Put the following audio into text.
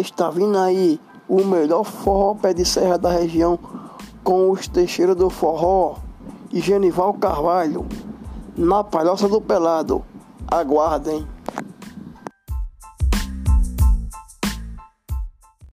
Está vindo aí o melhor forró pé de serra da região com os Teixeira do Forró e Genival Carvalho na Palhoça do Pelado. Aguardem.